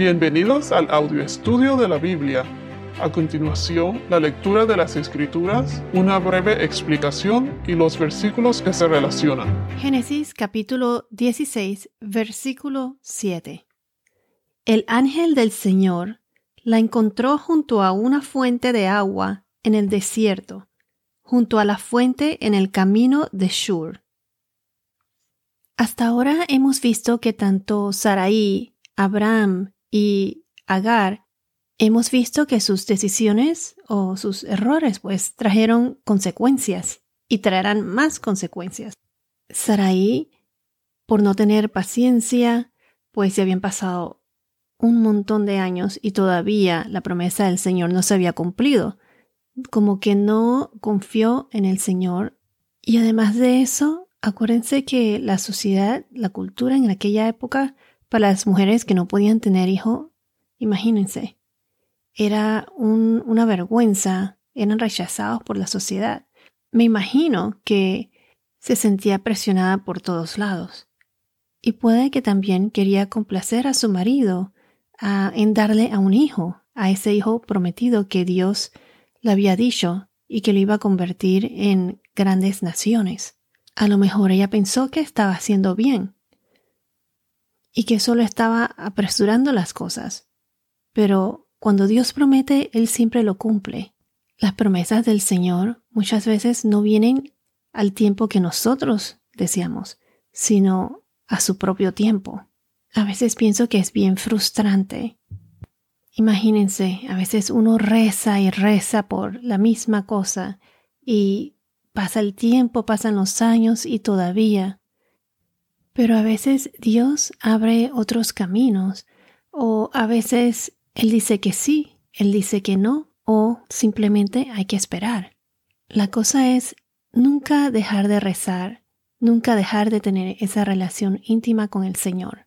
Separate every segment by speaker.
Speaker 1: Bienvenidos al audio estudio de la Biblia. A continuación, la lectura de las Escrituras, una breve explicación y los versículos que se relacionan.
Speaker 2: Génesis capítulo 16, versículo 7. El ángel del Señor la encontró junto a una fuente de agua en el desierto, junto a la fuente en el camino de Shur. Hasta ahora hemos visto que tanto Sarai, Abraham y Agar hemos visto que sus decisiones o sus errores pues trajeron consecuencias y traerán más consecuencias. Sarai, por no tener paciencia, pues se habían pasado un montón de años y todavía la promesa del Señor no se había cumplido, como que no confió en el Señor. Y además de eso, acuérdense que la sociedad, la cultura en aquella época para las mujeres que no podían tener hijo, imagínense, era una vergüenza, eran rechazados por la sociedad. Me imagino que se sentía presionada por todos lados. Y puede que también quería complacer a su marido en darle a un hijo, a ese hijo prometido que Dios le había dicho y que lo iba a convertir en grandes naciones. A lo mejor ella pensó que estaba haciendo bien, y que solo estaba apresurando las cosas. Pero cuando Dios promete, Él siempre lo cumple. Las promesas del Señor muchas veces no vienen al tiempo que nosotros deseamos, sino a su propio tiempo. A veces pienso que es bien frustrante. Imagínense, a veces uno reza y reza por la misma cosa y pasa el tiempo, pasan los años y todavía pero a veces Dios abre otros caminos o a veces Él dice que sí, Él dice que no o simplemente hay que esperar. La cosa es nunca dejar de rezar, nunca dejar de tener esa relación íntima con el Señor.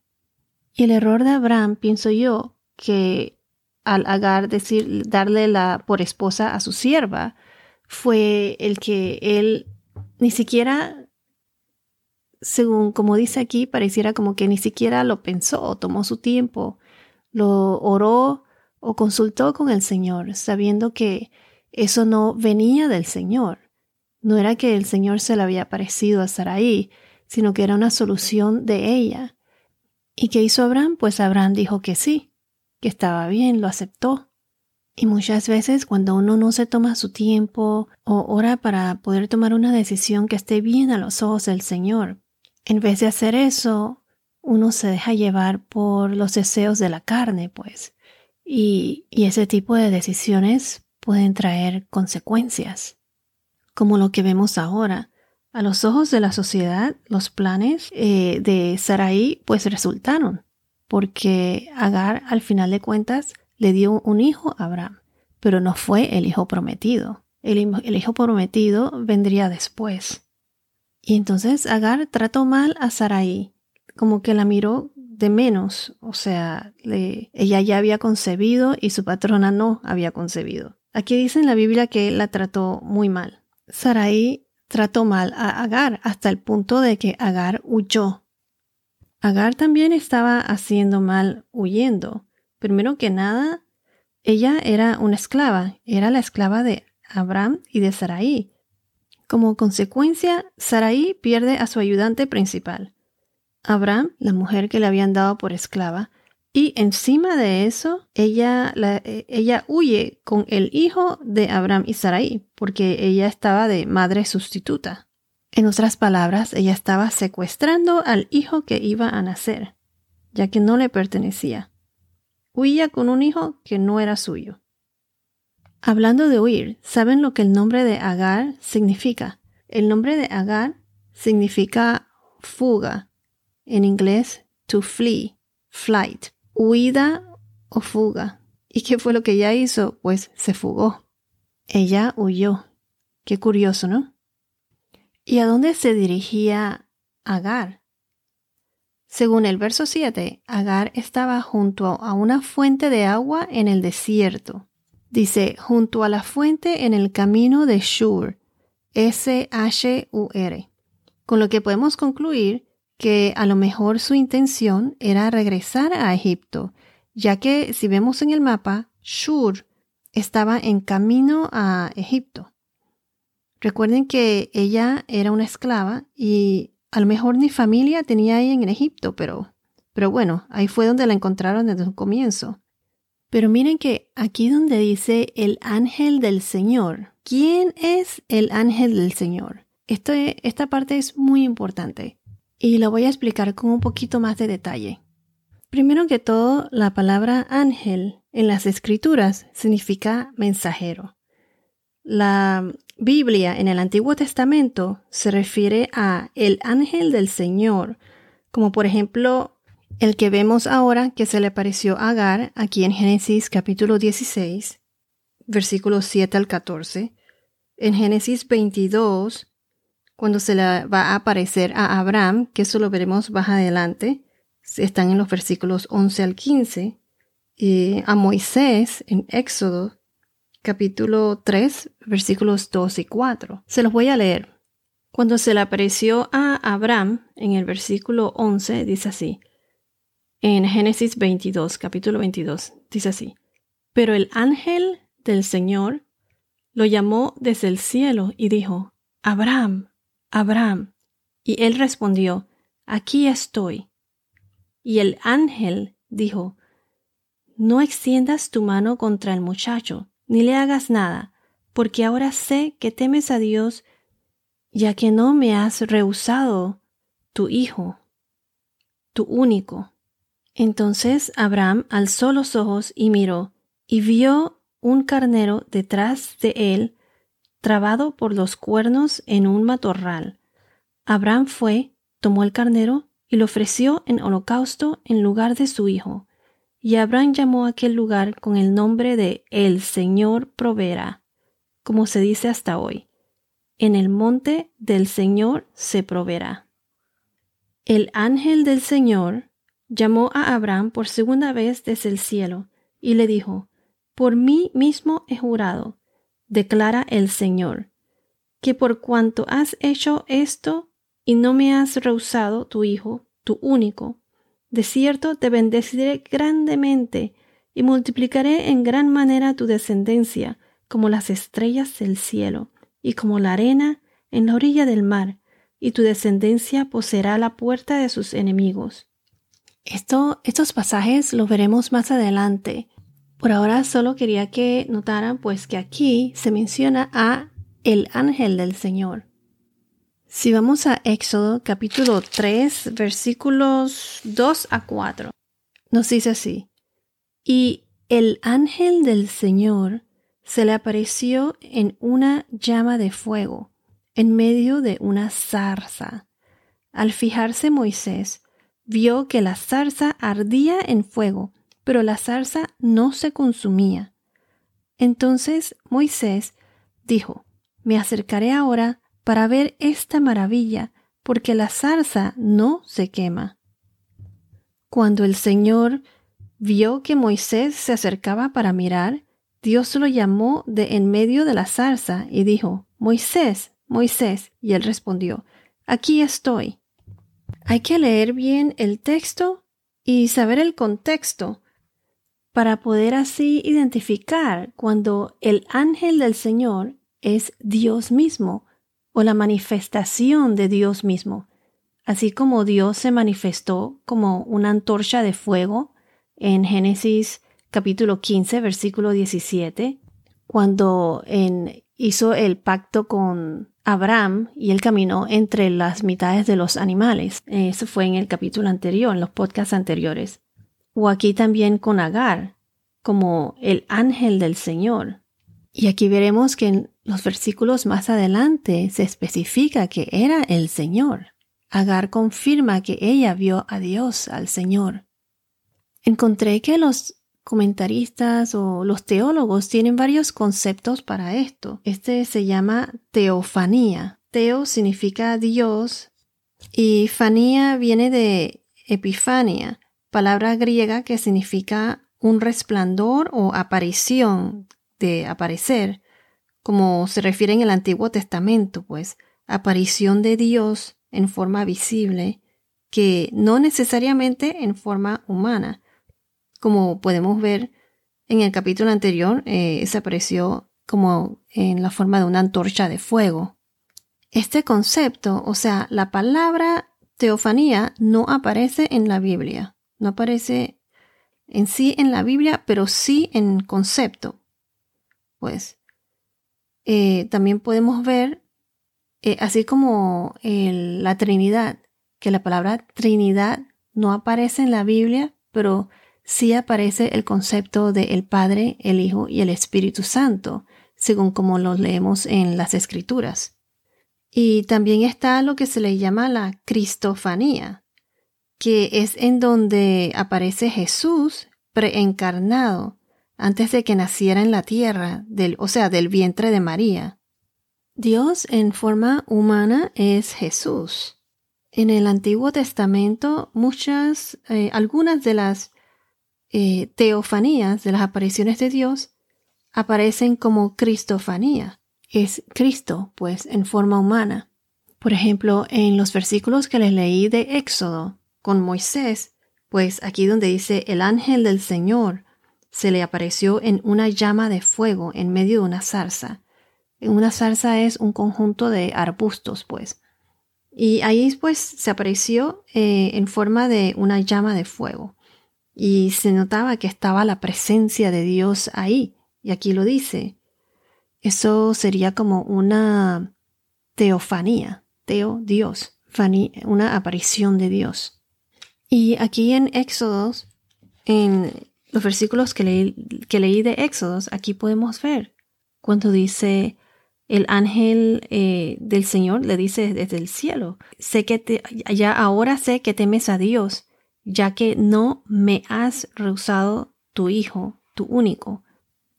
Speaker 2: Y el error de Abraham, pienso yo, que al Agar decir, darle la por esposa a su sierva, fue el que él ni siquiera según como dice aquí, pareciera como que ni siquiera lo pensó, tomó su tiempo, lo oró o consultó con el Señor, sabiendo que eso no venía del Señor. No era que el Señor se le había parecido a Sarai, sino que era una solución de ella. ¿Y qué hizo Abraham? Pues Abraham dijo que sí, que estaba bien, lo aceptó. Y muchas veces cuando uno no se toma su tiempo o ora para poder tomar una decisión que esté bien a los ojos del Señor, en vez de hacer eso, uno se deja llevar por los deseos de la carne, pues. Y, ese tipo de decisiones pueden traer consecuencias, como lo que vemos ahora. A los ojos de la sociedad, los planes eh, de Sarai pues resultaron, porque Agar al final de cuentas le dio un hijo a Abraham, pero no fue el hijo prometido. el hijo prometido vendría después. Y entonces Agar trató mal a Sarai, como que la miró de menos, o sea, ella ya había concebido y su patrona no había concebido. Aquí dice en la Biblia que la trató muy mal. Sarai trató mal a Agar hasta el punto de que Agar huyó. Agar también estaba haciendo mal huyendo. Primero que nada, ella era una esclava, era la esclava de Abraham y de Sarai. Como consecuencia, Sarai pierde a su ayudante principal, Abraham, la mujer que le habían dado por esclava, y encima de eso, ella, eh, ella huye con el hijo de Abraham y Sarai, porque ella estaba de madre sustituta. En otras palabras, ella estaba secuestrando al hijo que iba a nacer, ya que no le pertenecía. Huía con un hijo que no era suyo. Hablando de huir, ¿saben lo que el nombre de Agar significa? El nombre de Agar significa fuga. En inglés, to flee, flight, huida o fuga. ¿Y qué fue lo que ella hizo? Pues se fugó. Ella huyó. Qué curioso, ¿no? ¿Y a dónde se dirigía Agar? Según el verso 7, Agar estaba junto a una fuente de agua en el desierto. Dice, junto a la fuente en el camino de Shur, S-H-U-R. Con lo que podemos concluir que a lo mejor su intención era regresar a Egipto ya que si vemos en el mapa, Shur estaba en camino a Egipto. Recuerden que ella era una esclava y a lo mejor ni familia tenía ahí en Egipto, pero, pero bueno, ahí fue donde la encontraron desde un comienzo. Pero miren que aquí donde dice el ángel del Señor, ¿quién es el ángel del Señor? esta parte es muy importante y lo voy a explicar con un poquito más de detalle. Primero que todo, la palabra ángel en las escrituras significa mensajero. La Biblia en el Antiguo Testamento se refiere a el ángel del Señor, como por ejemplo el que vemos ahora que se le apareció a Agar aquí en Génesis capítulo 16, versículos 7 al 14, en Génesis 22, cuando se le va a aparecer a Abraham, que eso lo veremos más adelante, están en los versículos 11 al 15, y a Moisés en Éxodo capítulo 3, versículos 2 y 4. Se los voy a leer. Cuando se le apareció a Abraham, en el versículo 11, dice así, en Génesis 22, capítulo 22, dice así, pero el ángel del Señor lo llamó desde el cielo y dijo, Abraham, Abraham. Y él respondió, aquí estoy. Y el ángel dijo, no extiendas tu mano contra el muchacho, ni le hagas nada, porque ahora sé que temes a Dios, ya que no me has rehusado tu hijo, tu único. Entonces Abraham alzó los ojos y miró, y vio un carnero detrás de él, trabado por los cuernos en un matorral. Abraham fue, tomó el carnero y lo ofreció en holocausto en lugar de su hijo. Y Abraham llamó a aquel lugar con el nombre de El Señor proveerá, como se dice hasta hoy. En el monte del Señor se proveerá. El ángel del Señor llamó a Abraham por segunda vez desde el cielo y le dijo, Por mí mismo he jurado, declara el Señor, que por cuanto has hecho esto y no me has rehusado tu hijo, tu único, de cierto te bendeciré grandemente y multiplicaré en gran manera tu descendencia como las estrellas del cielo y como la arena en la orilla del mar, y tu descendencia poseerá la puerta de sus enemigos. Esto, estos pasajes los veremos más adelante. Por ahora solo quería que notaran pues que aquí se menciona a el ángel del Señor. Si vamos a Éxodo capítulo 3 versículos 2 a 4, nos dice así, y el ángel del Señor se le apareció en una llama de fuego, en medio de una zarza. Al fijarse Moisés, vio que la zarza ardía en fuego, pero la zarza no se consumía. Entonces Moisés dijo, Me acercaré ahora para ver esta maravilla, porque la zarza no se quema. Cuando el Señor vio que Moisés se acercaba para mirar, Dios lo llamó de en medio de la zarza y dijo, Moisés, Moisés, y él respondió, Aquí estoy. Hay que leer bien el texto y saber el contexto para poder así identificar cuando el ángel del Señor es Dios mismo o la manifestación de Dios mismo, así como Dios se manifestó como una antorcha de fuego en Génesis capítulo 15, versículo 17, cuando hizo el pacto con Abraham y él caminó entre las mitades de los animales. Eso fue en el capítulo anterior, en los podcasts anteriores. O aquí también con Agar, como el ángel del Señor. Y aquí veremos que en los versículos más adelante se especifica que era el Señor. Agar confirma que ella vio a Dios, al Señor. Encontré que los comentaristas o los teólogos tienen varios conceptos para esto. Este se llama teofanía. Teo significa Dios y fanía viene de epifania, palabra griega que significa un resplandor o aparición de aparecer, como se refiere en el Antiguo Testamento, pues aparición de Dios en forma visible, que no necesariamente en forma humana, como podemos ver en el capítulo anterior, eh, se apareció como en la forma de una antorcha de fuego. Este concepto, o sea, la palabra teofanía no aparece en la Biblia, no aparece en sí en la Biblia, pero sí en concepto. Pues eh, también podemos ver, eh, así como la Trinidad, que la palabra Trinidad no aparece en la Biblia, pero sí aparece el concepto de el Padre, el Hijo y el Espíritu Santo, según como los leemos en las Escrituras. Y también está lo que se le llama la Cristofanía, que es en donde aparece Jesús preencarnado antes de que naciera en la tierra, o sea, del vientre de María. Dios en forma humana es Jesús. En el Antiguo Testamento, muchas, eh, algunas de las eh, teofanías de las apariciones de Dios aparecen como cristofanía. Es Cristo, pues, en forma humana. Por ejemplo, en los versículos que les leí de Éxodo con Moisés, pues aquí donde dice el ángel del Señor se le apareció en una llama de fuego en medio de una zarza. Una zarza es un conjunto de arbustos, pues. Y ahí pues se apareció eh, en forma de una llama de fuego y se notaba que estaba la presencia de Dios ahí. Y aquí lo dice. Eso sería como una teofanía, teo Dios, una aparición de Dios. Y aquí en Éxodos, en los versículos que leí, que leí de Éxodos, aquí podemos ver cuando dice el ángel eh, del Señor le dice desde el cielo, sé que te, ya ahora sé que temes a Dios ya que no me has rehusado tu hijo, tu único.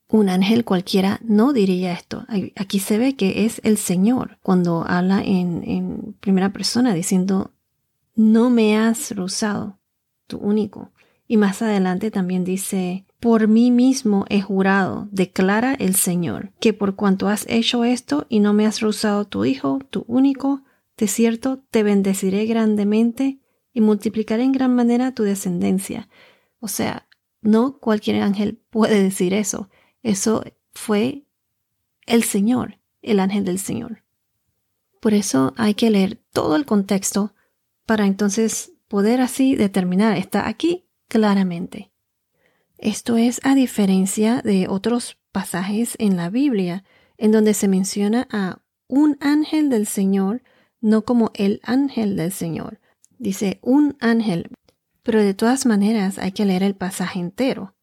Speaker 2: Un ángel cualquiera no diría esto. Aquí se ve que es el Señor cuando habla en, primera persona diciendo, no me has rehusado, tu único. Y más adelante también dice, por mí mismo he jurado, declara el Señor, que por cuanto has hecho esto y no me has rehusado tu hijo, tu único, de cierto te bendeciré grandemente y multiplicaré en gran manera tu descendencia. O sea, no cualquier ángel puede decir eso. Eso fue el Señor, el ángel del Señor. Por eso hay que leer todo el contexto para entonces poder así determinar, está aquí claramente. Esto es a diferencia de otros pasajes en la Biblia en donde se menciona a un ángel del Señor no como el ángel del Señor, Dice un ángel, pero de todas maneras hay que leer el pasaje entero.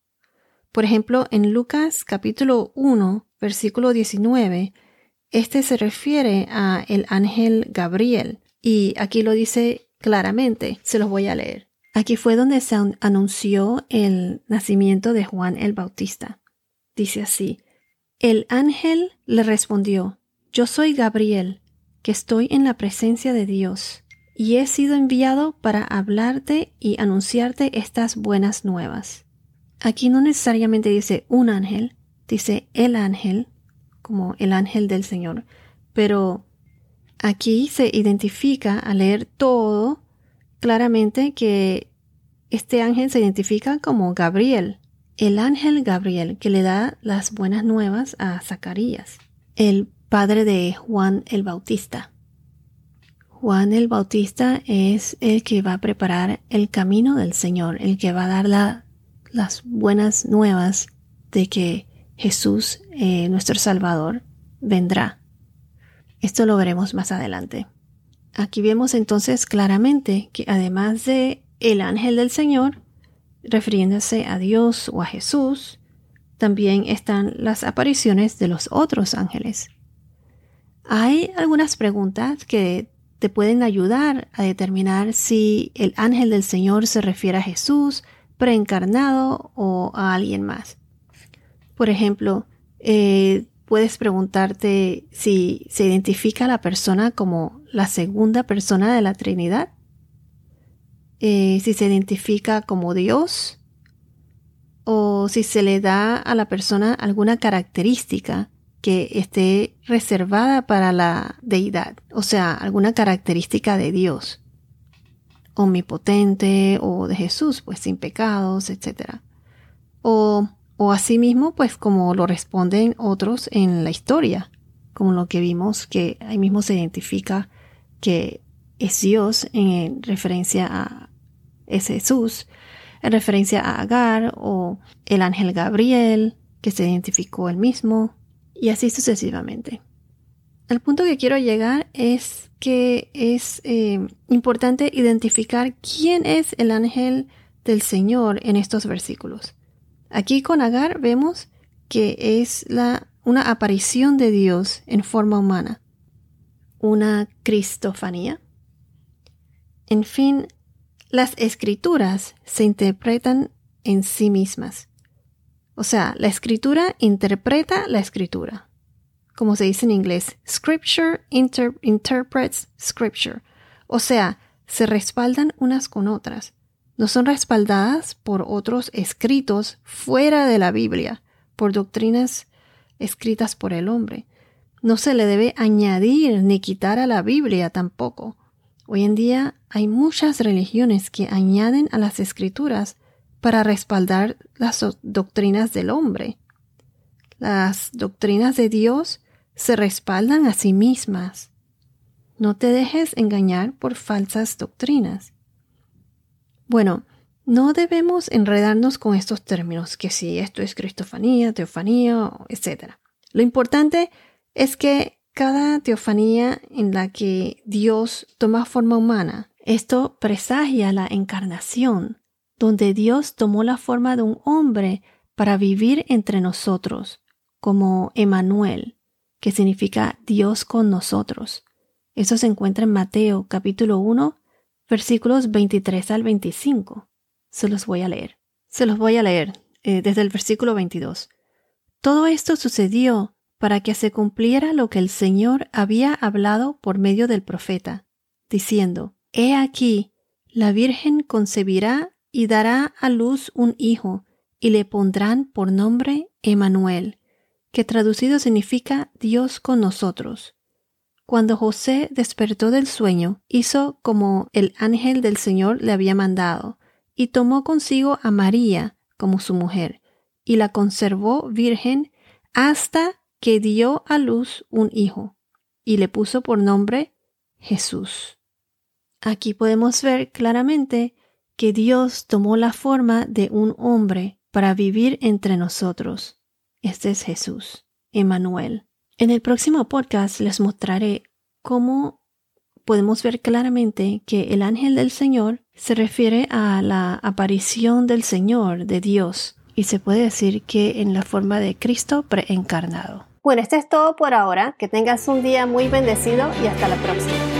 Speaker 2: Por ejemplo, en Lucas capítulo 1, versículo 19, este se refiere a el ángel Gabriel y aquí lo dice claramente, se los voy a leer. Aquí fue donde se anunció el nacimiento de Juan el Bautista. Dice así, el ángel le respondió, yo soy Gabriel, que estoy en la presencia de Dios y he sido enviado para hablarte y anunciarte estas buenas nuevas. Aquí no necesariamente dice un ángel, dice el ángel, como el ángel del Señor, pero aquí se identifica al leer todo claramente que este ángel se identifica como Gabriel, el ángel Gabriel que le da las buenas nuevas a Zacarías, el padre de Juan el Bautista. Juan el Bautista es el que va a preparar el camino del Señor, el que va a dar las buenas nuevas de que Jesús, eh, nuestro Salvador, vendrá. Esto lo veremos más adelante. Aquí vemos entonces claramente que además de el ángel del Señor, refiriéndose a Dios o a Jesús, también están las apariciones de los otros ángeles. Hay algunas preguntas que te pueden ayudar a determinar si el ángel del Señor se refiere a Jesús, preencarnado o a alguien más. Por ejemplo, eh, puedes preguntarte si se identifica a la persona como la segunda persona de la Trinidad, eh, si se identifica como Dios o si se le da a la persona alguna característica que esté reservada para la deidad, o sea, alguna característica de Dios, omnipotente o de Jesús, pues sin pecados, etc. o asimismo, pues como lo responden otros en la historia, como lo que vimos que ahí mismo se identifica que es Dios en referencia a es Jesús, en referencia a Agar o el ángel Gabriel, que se identificó él mismo, y así sucesivamente. El punto que quiero llegar es que es eh, importante identificar quién es el ángel del Señor en estos versículos. Aquí con Agar vemos que es la, una aparición de Dios en forma humana, una cristofanía. En fin, las escrituras se interpretan en sí mismas. O sea, la escritura interpreta la escritura. Como se dice en inglés, scripture interprets scripture. O sea, se respaldan unas con otras no son respaldadas por otros escritos fuera de la Biblia, por doctrinas escritas por el hombre. No se le debe añadir ni quitar a la Biblia tampoco. Hoy en día hay muchas religiones que añaden a las escrituras para respaldar las doctrinas del hombre. Las doctrinas de Dios se respaldan a sí mismas. No te dejes engañar por falsas doctrinas. Bueno, no debemos enredarnos con estos términos, que si esto es cristofanía, teofanía, etc. Lo importante es que cada teofanía en la que Dios toma forma humana, esto presagia la encarnación, donde Dios tomó la forma de un hombre para vivir entre nosotros, como Emanuel, que significa Dios con nosotros. Eso se encuentra en Mateo capítulo 1, versículos 23 al 25. Se los voy a leer. Se los voy a leer eh, desde el versículo 22. Todo esto sucedió para que se cumpliera lo que el Señor había hablado por medio del profeta, diciendo, He aquí, la Virgen concebirá y dará a luz un hijo, y le pondrán por nombre Emanuel, que traducido significa Dios con nosotros. Cuando José despertó del sueño, hizo como el ángel del Señor le había mandado, y tomó consigo a María como su mujer, y la conservó virgen hasta que dio a luz un hijo, y le puso por nombre Jesús. Aquí podemos ver claramente que Dios tomó la forma de un hombre para vivir entre nosotros. Este es Jesús, Emmanuel. En el próximo podcast les mostraré cómo podemos ver claramente que el ángel del Señor se refiere a la aparición del Señor, de Dios, y se puede decir que en la forma de Cristo preencarnado. Bueno, esto es todo por ahora. Que tengas un día muy bendecido y hasta la próxima.